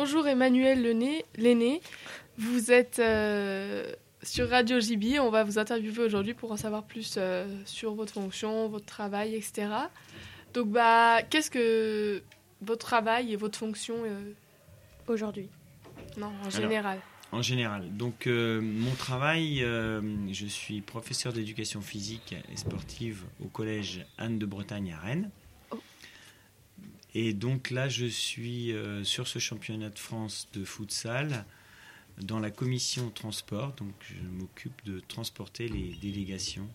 bonjour Emmanuel Lenné. Vous êtes euh, sur Radio JB. On va vous interviewer aujourd'hui pour en savoir plus euh, sur votre fonction, votre travail, etc. Donc, bah, qu'est-ce que votre travail et votre fonction euh, aujourd'hui Non, en général? En général. Donc, mon travail, je suis professeur d'éducation physique et sportive au collège Anne de Bretagne à Rennes. Et donc là, je suis euh, sur ce championnat de France de futsal dans la commission transport. Donc je m'occupe de transporter les délégations.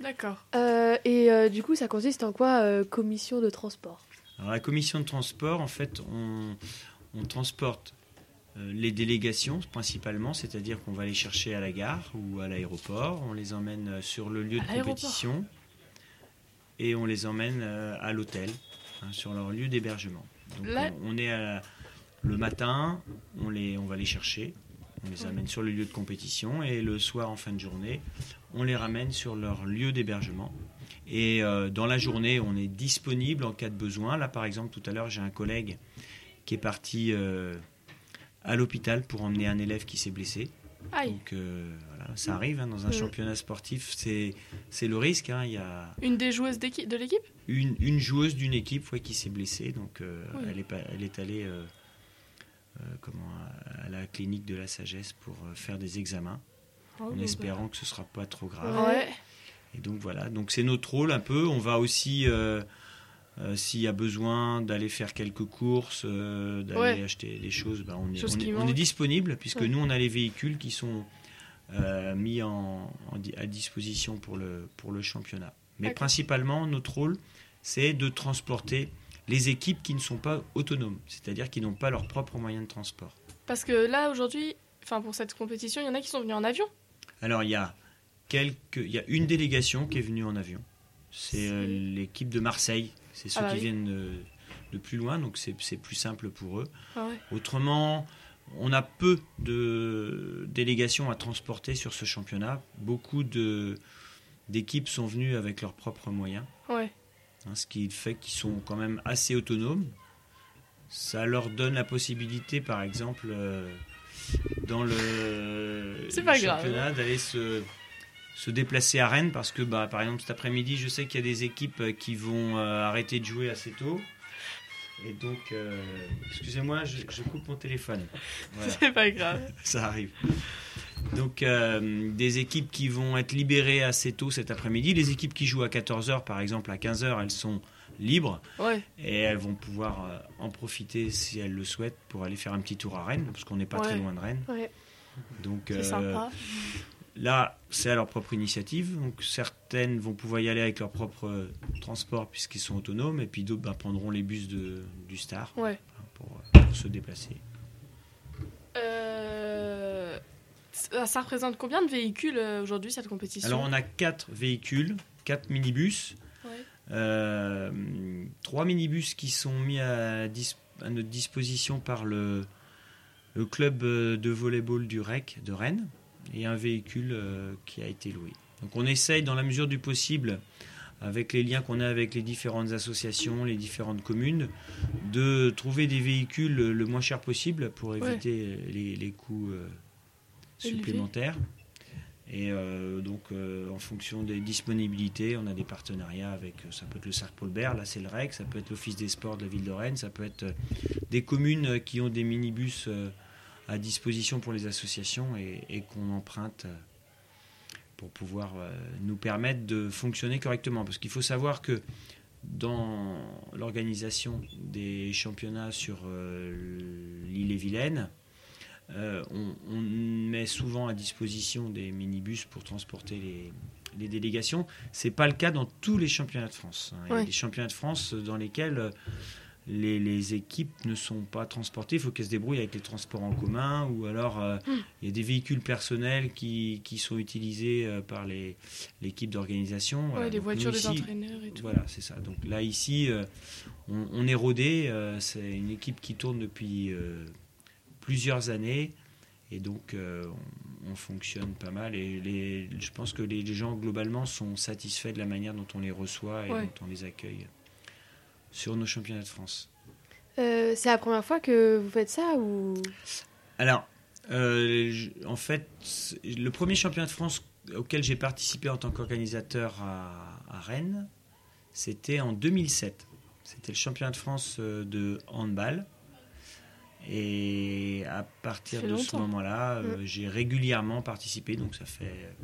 D'accord. Euh, et euh, du coup, ça consiste en quoi, commission de transport? Alors la commission de transport, en fait, on, on transporte les délégations principalement, c'est-à-dire qu'on va les chercher à la gare ou à l'aéroport, on les emmène sur le lieu de compétition et on les emmène euh, à l'hôtel, hein, sur leur lieu d'hébergement. on, est le matin, on, les, on va les chercher, on les amène sur le lieu de compétition et le soir en fin de journée, on les ramène sur leur lieu d'hébergement. Et euh, dans la journée, on est disponible en cas de besoin. Là, par exemple, tout à l'heure, j'ai un collègue qui est parti euh, à l'hôpital pour emmener un élève qui s'est blessé. Donc euh, voilà, ça arrive hein, dans un championnat sportif, c'est le risque. Hein, y a une des joueuses de l'équipe? Une, une, joueuse d'une équipe qui s'est blessée, donc euh, elle est elle est allée euh, comment à la clinique de la sagesse pour faire des examens, oh, en bah. espérant que ce sera pas trop grave. Et donc voilà, donc c'est notre rôle un peu. On va aussi euh, s'il y a besoin d'aller faire quelques courses, euh, d'aller acheter des choses, bah, on, est, disponible puisque nous on a les véhicules qui sont euh, mis en, à disposition pour le, pour le championnat. Mais principalement notre rôle c'est de transporter les équipes qui ne sont pas autonomes, c'est-à-dire qui n'ont pas leurs propres moyens de transport. Parce que là aujourd'hui, enfin pour cette compétition, il y en a qui sont venus en avion. Alors il y a quelques, il y a une délégation qui est venue en avion. C'est l'équipe de Marseille c'est ceux ah bah qui viennent de, plus loin, donc c'est plus simple pour eux. Ah Autrement, on a peu de délégations à transporter sur ce championnat. Beaucoup d'équipes sont venues avec leurs propres moyens. Ouais. Hein, ce qui fait qu'ils sont quand même assez autonomes. Ça leur donne la possibilité, par exemple, euh, dans le, championnat, d'aller se se déplacer à Rennes parce que, bah, par exemple, cet après-midi, je sais qu'il y a des équipes euh, qui vont euh, arrêter de jouer assez tôt. Et donc, euh, excusez-moi, je, coupe mon téléphone. C'est pas grave. Ça arrive. Donc, des équipes qui vont être libérées assez tôt cet après-midi. Les équipes qui jouent à 14h, par exemple, à 15h, elles sont libres. Ouais. Et elles vont pouvoir en profiter, si elles le souhaitent, pour aller faire un petit tour à Rennes, parce qu'on n'est pas très loin de Rennes. Ouais. Donc, c'est sympa. Là, c'est à leur propre initiative. Donc certaines vont pouvoir y aller avec leur propre euh, transport puisqu'ils sont autonomes, et puis d'autres bah, prendront les bus de, du Star euh, pour, se déplacer. Euh, ça représente combien de véhicules aujourd'hui cette compétition? Alors on a quatre véhicules, quatre minibus, trois minibus qui sont mis à, à, notre disposition par le, le club de volleyball du REC de Rennes et un véhicule euh, qui a été loué. Donc on essaye dans la mesure du possible, avec les liens qu'on a avec les différentes associations, les différentes communes, de trouver des véhicules le moins cher possible pour éviter les, coûts euh, supplémentaires. Et euh, donc, en fonction des disponibilités, on a des partenariats avec, ça peut être le Cercle Paulbert, là c'est le REC, ça peut être l'Office des sports de la ville de Rennes, ça peut être des communes qui ont des minibus à disposition pour les associations et, qu'on emprunte euh, pour pouvoir euh, nous permettre de fonctionner correctement. Parce qu'il faut savoir que dans l'organisation des championnats sur euh, l'île et Vilaine, on, met souvent à disposition des minibus pour transporter les, les délégations. Ce n'est pas le cas dans tous les championnats de France. Hein. Il y a des championnats de France dans lesquels les, équipes ne sont pas transportées, il faut qu'elles se débrouillent avec les transports en commun, ou alors euh, hmm. il y a des véhicules personnels qui, qui sont utilisés euh, par l'équipe d'organisation. Ouais, les voitures des entraîneurs et tout. Voilà, c'est ça. Donc là, ici, euh, on, est rodé, c'est une équipe qui tourne depuis plusieurs années, et donc on, fonctionne pas mal, et les, je pense que les, gens, globalement, sont satisfaits de la manière dont on les reçoit et dont on les accueille sur nos championnats de France. Euh, c'est la première fois que vous faites ça ou? Alors, euh, en fait, le premier championnat de France auquel j'ai participé en tant qu'organisateur à, à Rennes, c'était en 2007. C'était le championnat de France euh, de handball. Et à partir de ce moment-là, euh, j'ai régulièrement participé. Donc ça fait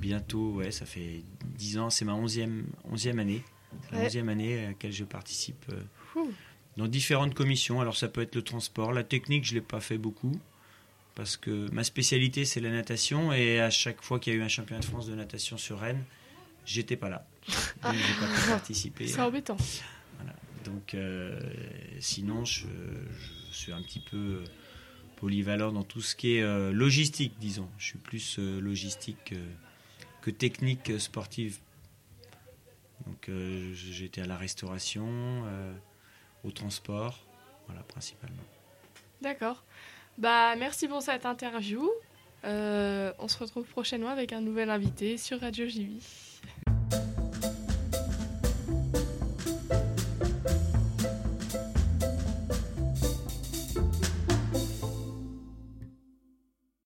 bientôt, ouais, ça fait 10 ans. C'est ma 11e, 11e année. La Ouais. 11e année à laquelle je participe euh, dans différentes commissions. Alors ça peut être le transport, la technique, je l'ai pas fait beaucoup parce que ma spécialité c'est la natation et à chaque fois qu'il y a eu un championnat de France de natation sur Rennes, j'étais pas là. Donc j'ai pas pu participer. C'est embêtant. Donc euh, sinon je, je suis un petit peu polyvalent dans tout ce qui est euh, logistique, disons. Je suis plus euh, logistique euh, que technique euh, sportive. Donc euh, j'étais à la restauration, euh, au transport, voilà principalement. D'accord. Bah, merci pour cette interview. Euh, on se retrouve prochainement avec un nouvel invité sur Radio JB.